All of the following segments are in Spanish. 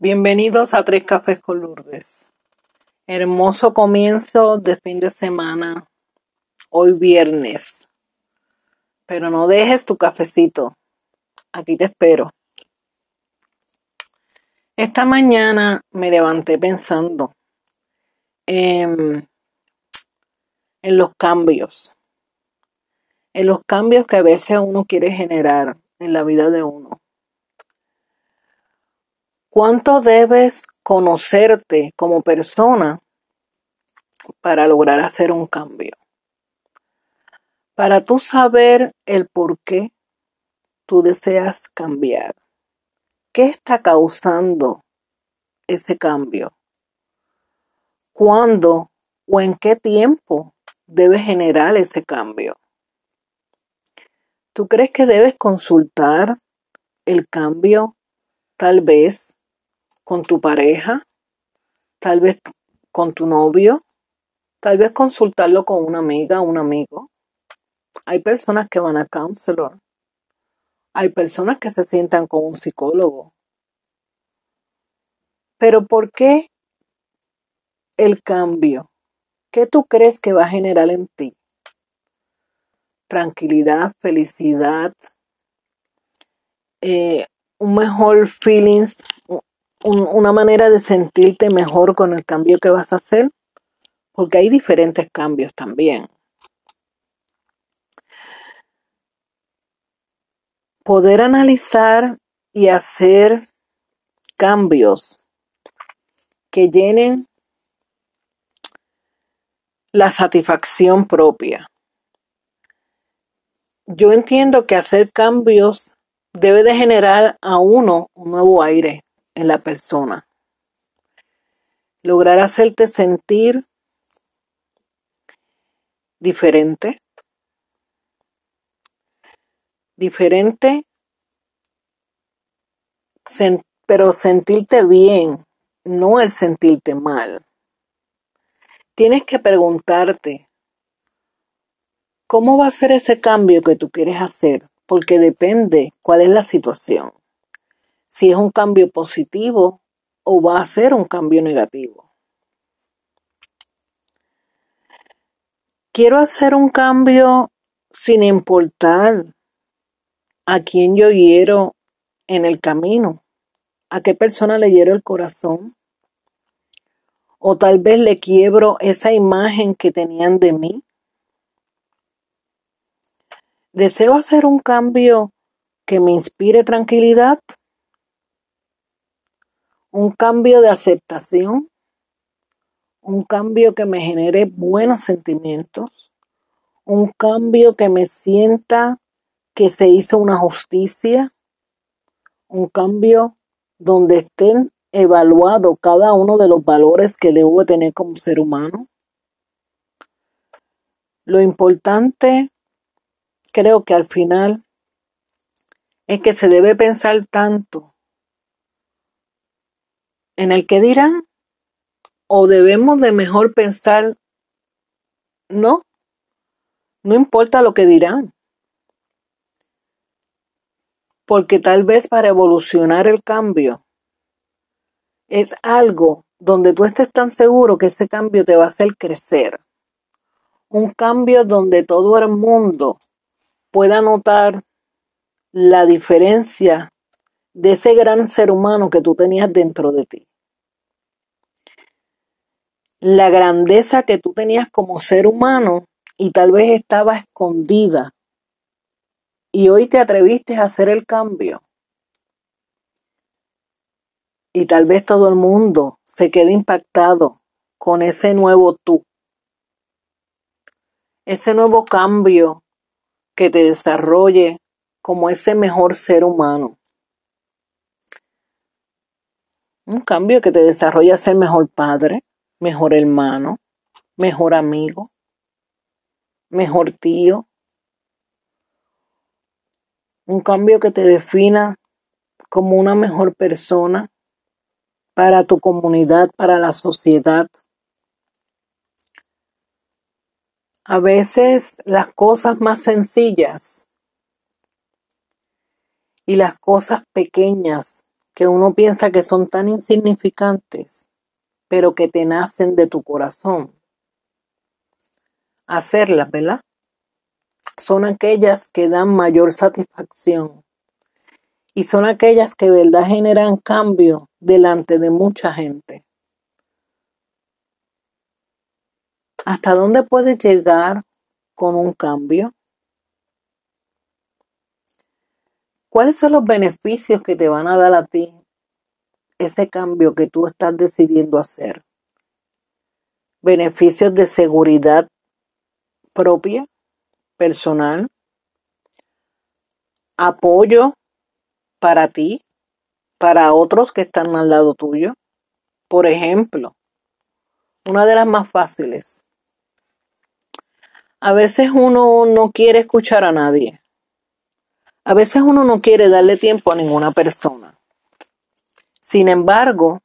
Bienvenidos a Tres Cafés con Lourdes. Hermoso comienzo de fin de semana, hoy viernes. Pero no dejes tu cafecito, aquí te espero. Esta mañana me levanté pensando en, en los cambios, en los cambios que a veces uno quiere generar en la vida de uno. ¿Cuánto debes conocerte como persona para lograr hacer un cambio? Para tú saber el por qué tú deseas cambiar. ¿Qué está causando ese cambio? ¿Cuándo o en qué tiempo debes generar ese cambio? ¿Tú crees que debes consultar el cambio tal vez con tu pareja, tal vez con tu novio, tal vez consultarlo con una amiga, un amigo. Hay personas que van a counselor. Hay personas que se sientan con un psicólogo. Pero ¿por qué el cambio? ¿Qué tú crees que va a generar en ti? Tranquilidad, felicidad, eh, un mejor feelings, una manera de sentirte mejor con el cambio que vas a hacer, porque hay diferentes cambios también. Poder analizar y hacer cambios que llenen la satisfacción propia. Yo entiendo que hacer cambios debe de generar a uno un nuevo aire, en la persona. Lograr hacerte sentir diferente. Diferente, pero sentirte bien, no el sentirte mal. Tienes que preguntarte, ¿cómo va a ser ese cambio que tú quieres hacer? Porque depende cuál es la situación si es un cambio positivo o va a ser un cambio negativo. Quiero hacer un cambio sin importar a quién yo hiero en el camino, a qué persona le hiero el corazón, o tal vez le quiebro esa imagen que tenían de mí. Deseo hacer un cambio que me inspire tranquilidad un cambio de aceptación, un cambio que me genere buenos sentimientos, un cambio que me sienta que se hizo una justicia, un cambio donde estén evaluados cada uno de los valores que debo tener como ser humano. Lo importante, creo que al final, es que se debe pensar tanto en el que dirán o debemos de mejor pensar, no, no importa lo que dirán. Porque tal vez para evolucionar el cambio es algo donde tú estés tan seguro que ese cambio te va a hacer crecer. Un cambio donde todo el mundo pueda notar la diferencia de ese gran ser humano que tú tenías dentro de ti la grandeza que tú tenías como ser humano y tal vez estaba escondida. Y hoy te atreviste a hacer el cambio. Y tal vez todo el mundo se quede impactado con ese nuevo tú. Ese nuevo cambio que te desarrolle como ese mejor ser humano. Un cambio que te desarrolle a ser mejor padre, mejor hermano, mejor amigo, mejor tío. Un cambio que te defina como una mejor persona para tu comunidad, para la sociedad. A veces las cosas más sencillas y las cosas pequeñas que uno piensa que son tan insignificantes, pero que te nacen de tu corazón. Hacerlas, ¿verdad? Son aquellas que dan mayor satisfacción y son aquellas que verdad generan cambio delante de mucha gente. ¿Hasta dónde puedes llegar con un cambio? ¿Cuáles son los beneficios que te van a dar a ti ese cambio que tú estás decidiendo hacer? Beneficios de seguridad propia, personal, apoyo para ti, para otros que están al lado tuyo. Por ejemplo, una de las más fáciles. A veces uno no quiere escuchar a nadie. A veces uno no quiere darle tiempo a ninguna persona. Sin embargo,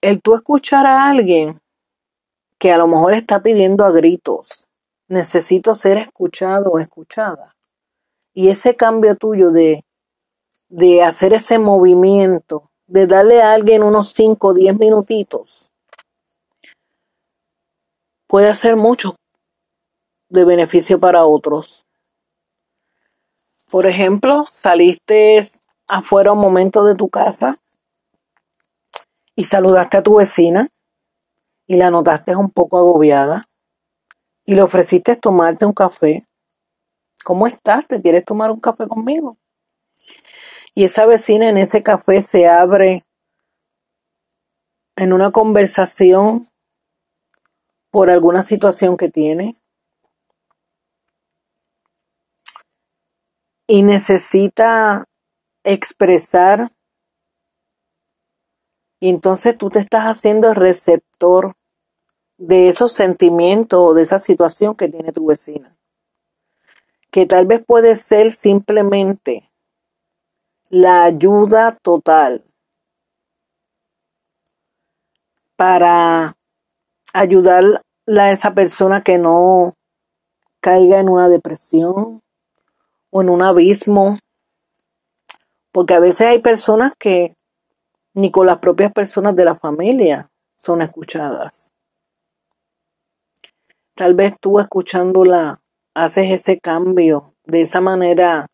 el tú escuchar a alguien que a lo mejor está pidiendo a gritos, necesito ser escuchado o escuchada. Y ese cambio tuyo de, de hacer ese movimiento, de darle a alguien unos 5 o 10 minutitos, puede ser mucho de beneficio para otros. Por ejemplo, saliste afuera un momento de tu casa y saludaste a tu vecina y la notaste un poco agobiada y le ofreciste tomarte un café. ¿Cómo estás? ¿Te quieres tomar un café conmigo? Y esa vecina en ese café se abre en una conversación por alguna situación que tiene y necesita expresar y entonces tú te estás haciendo el receptor de esos sentimientos o de esa situación que tiene tu vecina. Que tal vez puede ser simplemente la ayuda total para ayudar a esa persona que no caiga en una depresión, o en un abismo, porque a veces hay personas que ni con las propias personas de la familia son escuchadas. Tal vez tú escuchándola haces ese cambio de esa manera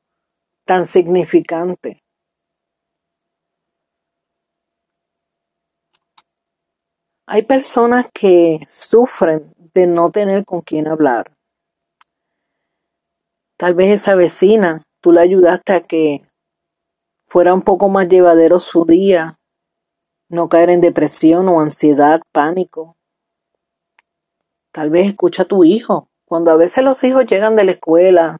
tan significante. Hay personas que sufren de no tener con quién hablar. Tal vez esa vecina, tú la ayudaste a que fuera un poco más llevadero su día, no caer en depresión o ansiedad, pánico. Tal vez escucha a tu hijo. Cuando a veces los hijos llegan de la escuela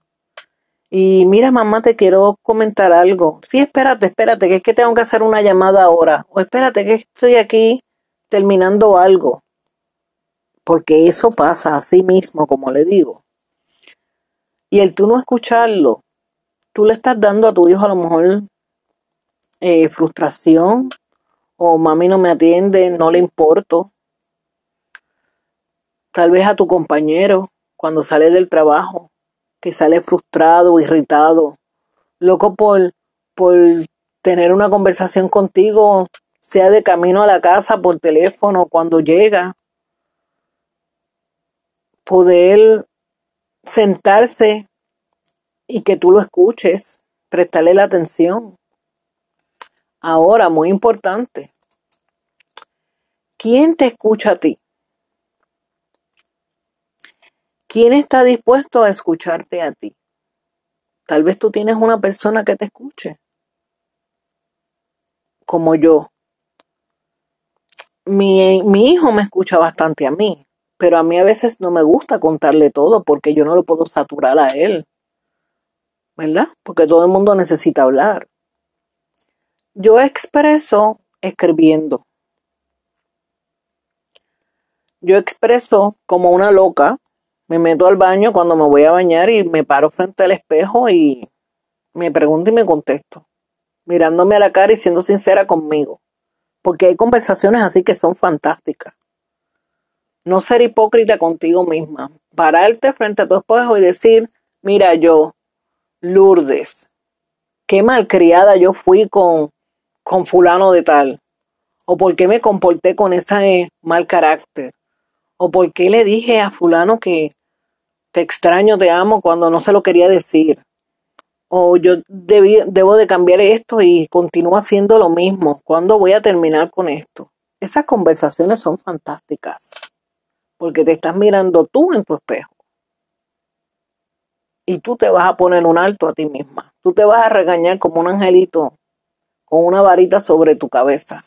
y mira mamá, te quiero comentar algo. Sí, espérate, espérate, que es que tengo que hacer una llamada ahora. O espérate, que estoy aquí terminando algo. Porque eso pasa así mismo, como le digo. Y el tú no escucharlo, tú le estás dando a tu hijo a lo mejor eh, frustración o mami no me atiende, no le importo. Tal vez a tu compañero cuando sale del trabajo, que sale frustrado, irritado, loco por, por tener una conversación contigo, sea de camino a la casa, por teléfono, cuando llega. Poder sentarse y que tú lo escuches, prestarle la atención. Ahora, muy importante, ¿quién te escucha a ti? ¿Quién está dispuesto a escucharte a ti? Tal vez tú tienes una persona que te escuche, como yo. Mi, mi hijo me escucha bastante a mí, pero a mí a veces no me gusta contarle todo porque yo no lo puedo saturar a él, ¿verdad? Porque todo el mundo necesita hablar. Yo expreso escribiendo. Yo expreso como una loca. Me meto al baño cuando me voy a bañar y me paro frente al espejo y me pregunto y me contesto. Mirándome a la cara y siendo sincera conmigo. Porque hay conversaciones así que son fantásticas. No ser hipócrita contigo misma. Pararte frente a tu espejo y decir, mira yo, Lourdes, qué malcriada yo fui con, con fulano de tal, o por qué me comporté con ese mal carácter, o por qué le dije a fulano que te extraño, te amo cuando no se lo quería decir, o yo debo de cambiar esto y continúo haciendo lo mismo, ¿cuándo voy a terminar con esto? Esas conversaciones son fantásticas, porque te estás mirando tú en tu espejo y tú te vas a poner un alto a ti misma. Tú te vas a regañar como un angelito con una varita sobre tu cabeza.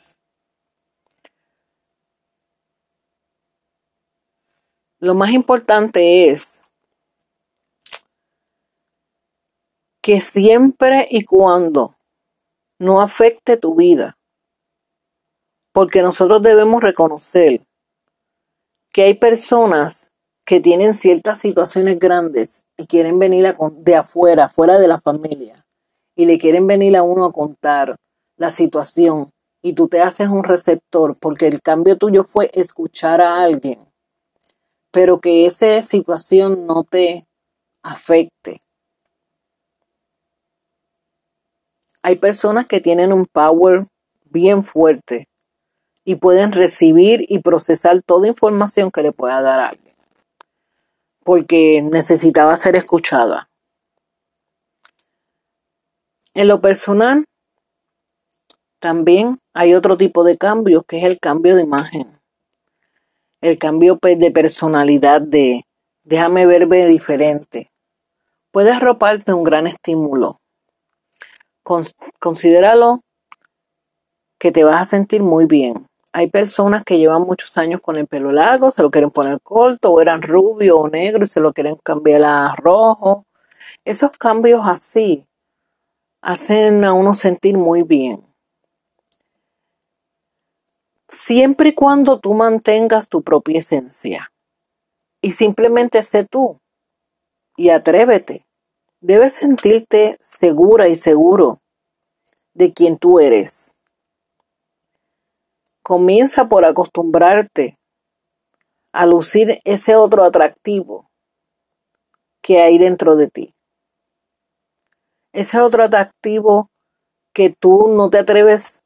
Lo más importante es que siempre y cuando no afecte tu vida, porque nosotros debemos reconocer que hay personas que tienen ciertas situaciones grandes y quieren venir de afuera, fuera de la familia, y le quieren venir a uno a contar la situación, y tú te haces un receptor, porque el cambio tuyo fue escuchar a alguien, pero que esa situación no te afecte. Hay personas que tienen un power bien fuerte y pueden recibir y procesar toda información que le pueda dar alguien porque necesitaba ser escuchada. En lo personal, también hay otro tipo de cambio que es el cambio de imagen. El cambio pues, de personalidad de déjame verme diferente. Puedes roparte un gran estímulo. considéralo que te vas a sentir muy bien. Hay personas que llevan muchos años con el pelo largo, se lo quieren poner corto, o eran rubio o negro y se lo quieren cambiar a rojo. Esos cambios así hacen a uno sentir muy bien. Siempre y cuando tú mantengas tu propia esencia y simplemente sé tú y atrévete. Debes sentirte segura y seguro de quien tú eres. Comienza por acostumbrarte a lucir ese otro atractivo que hay dentro de ti. Ese otro atractivo que tú no te atreves a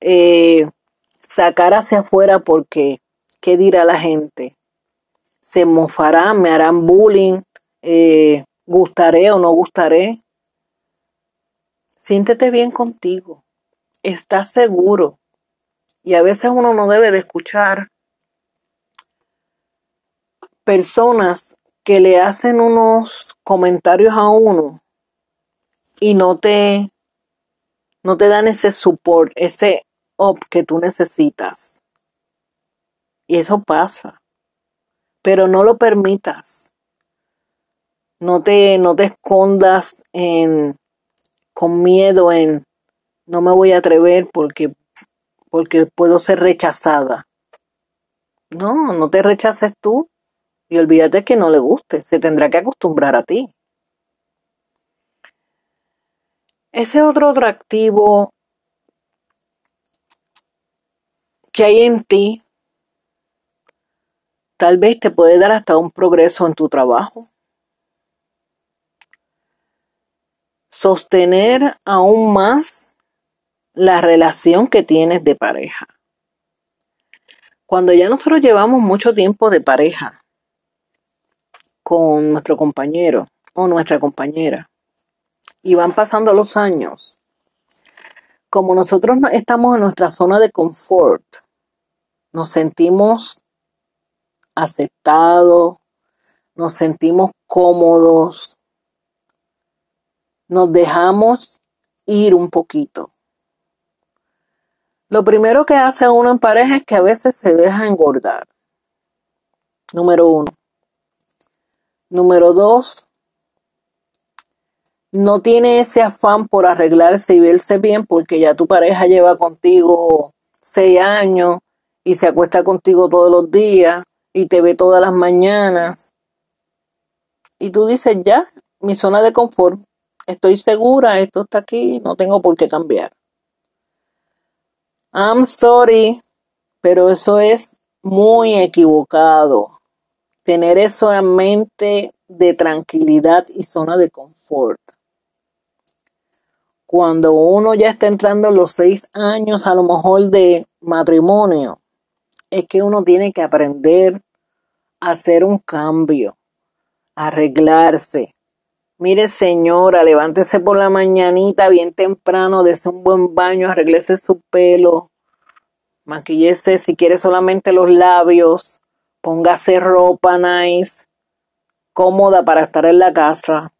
eh, sacar hacia afuera porque ¿qué dirá la gente? Se mofarán, me harán bullying, eh, gustaré o no gustaré. Siéntete bien contigo. Estás seguro y a veces uno no debe de escuchar personas que le hacen unos comentarios a uno y no te no te dan ese support, ese up que tú necesitas. Y eso pasa. Pero no lo permitas. No te, no te escondas en, con miedo en no me voy a atrever porque porque puedo ser rechazada. No, no te rechaces tú y olvídate que no le guste, se tendrá que acostumbrar a ti. Ese otro atractivo que hay en ti tal vez te puede dar hasta un progreso en tu trabajo. Sostener aún más la relación que tienes de pareja. Cuando ya nosotros llevamos mucho tiempo de pareja con nuestro compañero o nuestra compañera y van pasando los años, como nosotros estamos en nuestra zona de confort, nos sentimos aceptados, nos sentimos cómodos, nos dejamos ir un poquito. Lo primero que hace uno en pareja es que a veces se deja engordar. Número uno. Número dos, no tiene ese afán por arreglarse y verse bien porque ya tu pareja lleva contigo seis años y se acuesta contigo todos los días y te ve todas las mañanas. Y tú dices, ya, mi zona de confort, estoy segura, esto está aquí, no tengo por qué cambiar. I'm sorry, pero eso es muy equivocado. Tener eso en mente de tranquilidad y zona de confort. cuando uno ya está entrando en los seis años a lo mejor de matrimonio, es que uno tiene que aprender a hacer un cambio, arreglarse. Mire señora, levántese por la mañanita bien temprano, dese un buen baño, arreglese su pelo, maquillese si quiere solamente los labios, póngase ropa nice, cómoda para estar en la casa,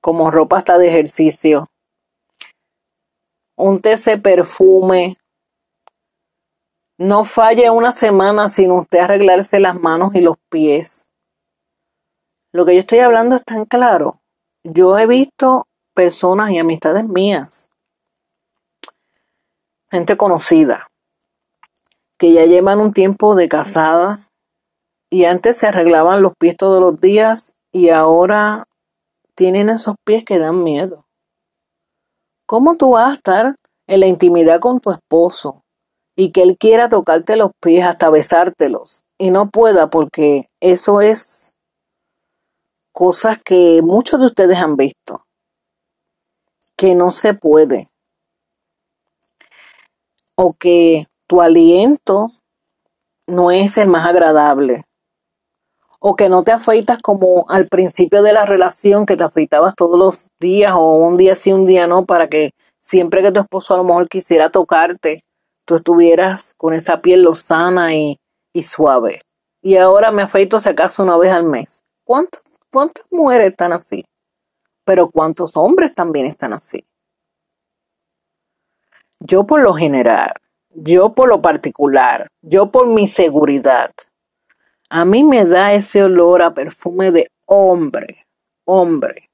como ropa hasta de ejercicio. Úntese perfume. No falle una semana sin usted arreglarse las manos y los pies. Lo que yo estoy hablando es tan claro. Yo he visto personas y amistades mías, gente conocida, que ya llevan un tiempo de casadas y antes se arreglaban los pies todos los días y ahora tienen esos pies que dan miedo. ¿Cómo tú vas a estar en la intimidad con tu esposo y que él quiera tocarte los pies hasta besártelos y no pueda porque eso es cosas que muchos de ustedes han visto, que no se puede, o que tu aliento no es el más agradable, o que no te afeitas como al principio de la relación, que te afeitabas todos los días o un día sí, un día no, para que siempre que tu esposo a lo mejor quisiera tocarte, tú estuvieras con esa piel lozana y, y suave. Y ahora me afeito si acaso una vez al mes. ¿Cuántas, ¿Cuántas mujeres están así? Pero ¿cuántos hombres también están así? Yo por lo general, yo por lo particular, yo por mi seguridad, a mí me da ese olor a perfume de hombre, hombre,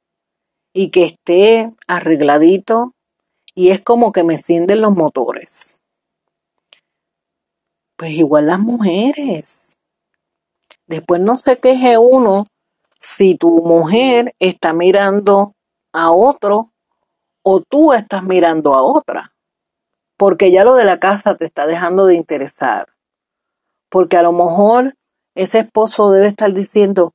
y que esté arregladito y es como que me sienten los motores. Pues igual las mujeres. Después no se queje uno si tu mujer está mirando a otro o tú estás mirando a otra. Porque ya lo de la casa te está dejando de interesar. Porque a lo mejor ese esposo debe estar diciendo,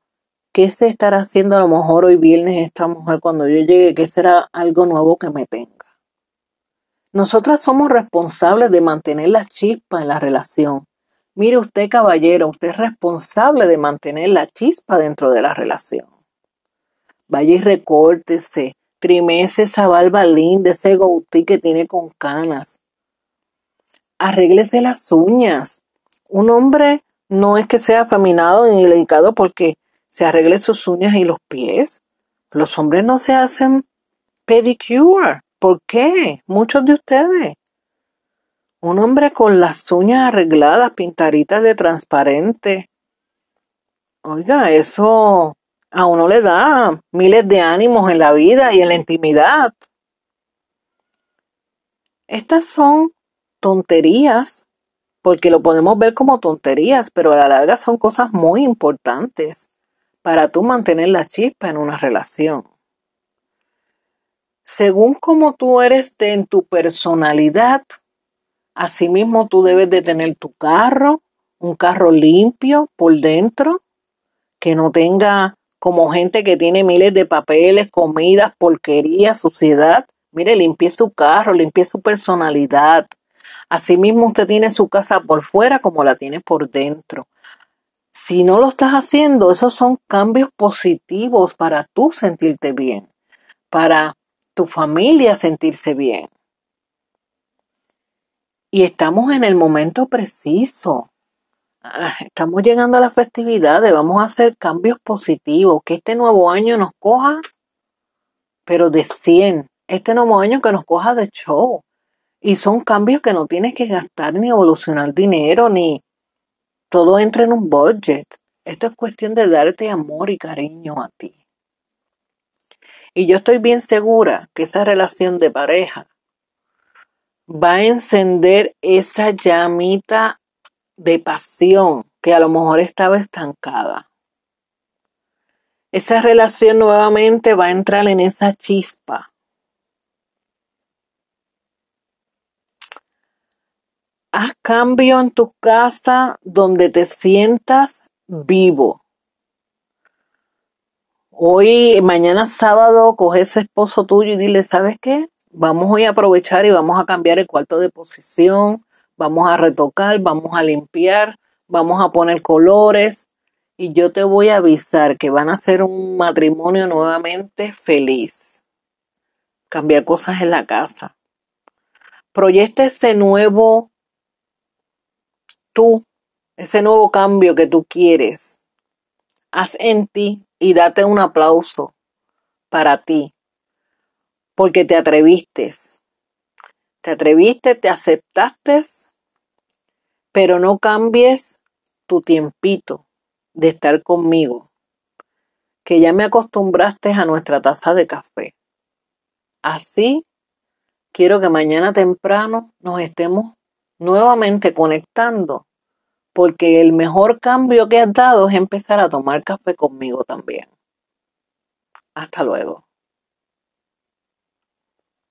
¿qué se estará haciendo a lo mejor hoy viernes esta mujer cuando yo llegue? ¿Qué será algo nuevo que me tenga? Nosotras somos responsables de mantener la chispa en la relación. Mire usted, caballero, usted es responsable de mantener la chispa dentro de la relación. Vaya y recórtese, trimese esa barba linda, ese goutí que tiene con canas. Arréglese las uñas. Un hombre no es que sea afeminado ni delicado porque se arregle sus uñas y los pies. Los hombres no se hacen pedicure. ¿Por qué? Muchos de ustedes. Un hombre con las uñas arregladas, pintaritas de transparente. Oiga, eso a uno le da miles de ánimos en la vida y en la intimidad. Estas son tonterías porque lo podemos ver como tonterías, pero a la larga son cosas muy importantes para tú mantener la chispa en una relación. Según como tú eres de, en tu personalidad, asimismo tú debes de tener tu carro, un carro limpio por dentro, que no tenga como gente que tiene miles de papeles, comidas, porquería, suciedad. Mire, limpie su carro, limpie su personalidad. Asimismo, usted tiene su casa por fuera como la tiene por dentro. Si no lo estás haciendo, esos son cambios positivos para tú sentirte bien, para tu familia sentirse bien. Y estamos en el momento preciso. Ah, estamos llegando a las festividades, vamos a hacer cambios positivos, que este nuevo año nos coja, pero de 100. Este nuevo año que nos coja de show. Y son cambios que no tienes que gastar ni evolucionar dinero, ni todo entra en un budget. Esto es cuestión de darte amor y cariño a ti. Y yo estoy bien segura que esa relación de pareja va a encender esa llamita de pasión que a lo mejor estaba estancada. Esa relación nuevamente va a entrar en esa chispa Haz cambio en tu casa donde te sientas vivo. Hoy, mañana sábado, coge ese esposo tuyo y dile, ¿sabes qué? Vamos hoy a aprovechar y vamos a cambiar el cuarto de posición, vamos a retocar, vamos a limpiar, vamos a poner colores y yo te voy a avisar que van a ser un matrimonio nuevamente feliz. Cambiar cosas en la casa. Proyecta ese nuevo tú, ese nuevo cambio que tú quieres. Haz en ti y date un aplauso para ti, porque te atreviste. Te atreviste, te aceptaste, pero no cambies tu tiempito de estar conmigo, que ya me acostumbraste a nuestra taza de café. Así, quiero que mañana temprano nos estemos nuevamente conectando, porque el mejor cambio que has dado es empezar a tomar café conmigo también. Hasta luego.